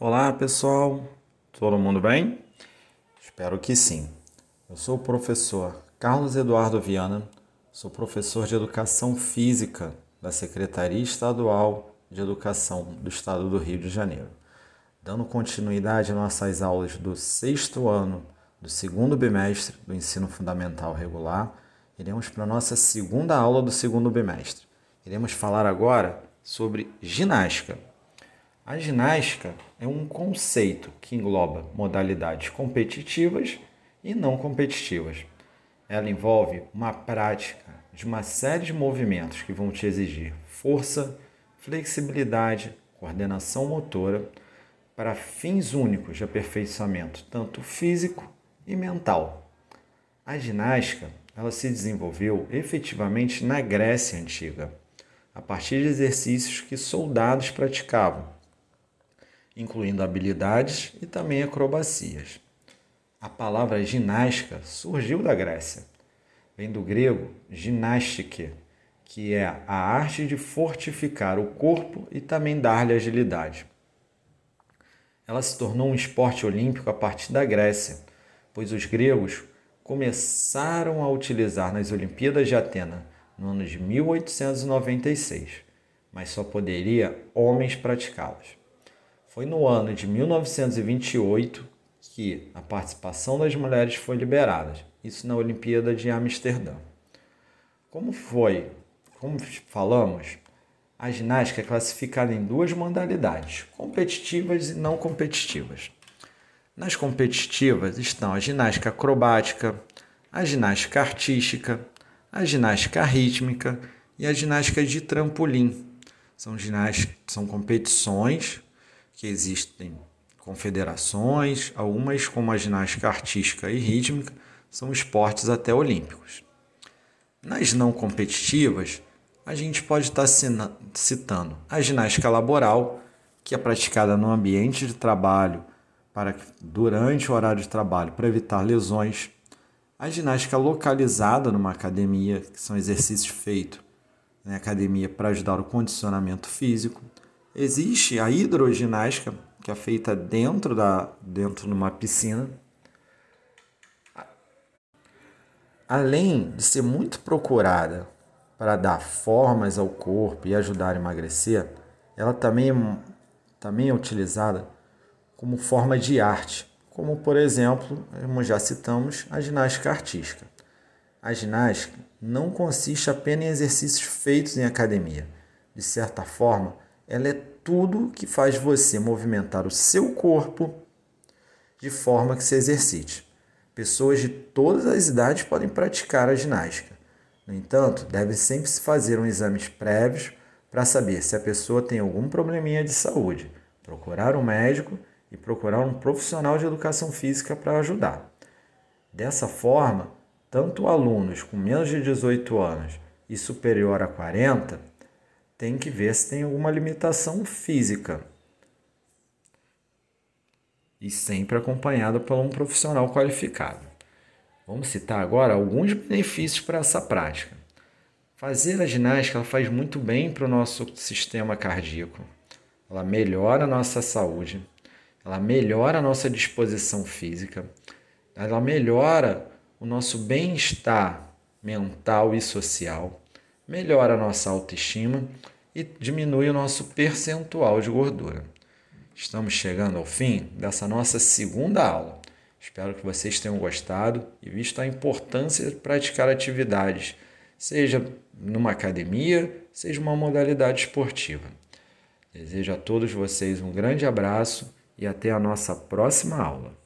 Olá pessoal, todo mundo bem? Espero que sim. Eu sou o professor Carlos Eduardo Viana, sou professor de Educação Física da Secretaria Estadual de Educação do Estado do Rio de Janeiro, dando continuidade às nossas aulas do sexto ano do segundo bimestre do ensino fundamental regular. Iremos para a nossa segunda aula do segundo bimestre. Iremos falar agora sobre ginástica. A ginástica é um conceito que engloba modalidades competitivas e não competitivas. Ela envolve uma prática de uma série de movimentos que vão te exigir força, flexibilidade, coordenação motora para fins únicos de aperfeiçoamento tanto físico e mental. A ginástica ela se desenvolveu efetivamente na Grécia Antiga, a partir de exercícios que soldados praticavam incluindo habilidades e também acrobacias. A palavra ginástica surgiu da Grécia. Vem do grego ginastike, que é a arte de fortificar o corpo e também dar-lhe agilidade. Ela se tornou um esporte olímpico a partir da Grécia, pois os gregos começaram a utilizar nas Olimpíadas de Atena no ano de 1896, mas só poderia homens praticá-las. Foi no ano de 1928 que a participação das mulheres foi liberada, isso na Olimpíada de Amsterdã. Como foi, como falamos, a ginástica é classificada em duas modalidades, competitivas e não competitivas. Nas competitivas estão a ginástica acrobática, a ginástica artística, a ginástica rítmica e a ginástica de trampolim. São, ginástica, são competições que existem confederações, algumas como a ginástica artística e rítmica são esportes até olímpicos. Nas não competitivas, a gente pode estar citando a ginástica laboral, que é praticada no ambiente de trabalho para durante o horário de trabalho para evitar lesões, a ginástica localizada numa academia, que são exercícios feitos na academia para ajudar o condicionamento físico, Existe a hidroginástica, que é feita dentro da dentro de uma piscina. Além de ser muito procurada para dar formas ao corpo e ajudar a emagrecer, ela também é, também é utilizada como forma de arte, como por exemplo, como já citamos, a ginástica artística. A ginástica não consiste apenas em exercícios feitos em academia. De certa forma, ela é tudo que faz você movimentar o seu corpo de forma que se exercite. Pessoas de todas as idades podem praticar a ginástica. No entanto, deve sempre se fazer um exames prévios para saber se a pessoa tem algum probleminha de saúde, procurar um médico e procurar um profissional de educação física para ajudar. Dessa forma, tanto alunos com menos de 18 anos e superior a 40 tem que ver se tem alguma limitação física. E sempre acompanhado por um profissional qualificado. Vamos citar agora alguns benefícios para essa prática. Fazer a ginástica ela faz muito bem para o nosso sistema cardíaco. Ela melhora a nossa saúde, ela melhora a nossa disposição física, ela melhora o nosso bem-estar mental e social melhora a nossa autoestima e diminui o nosso percentual de gordura. Estamos chegando ao fim dessa nossa segunda aula. Espero que vocês tenham gostado e visto a importância de praticar atividades, seja numa academia, seja uma modalidade esportiva. Desejo a todos vocês um grande abraço e até a nossa próxima aula.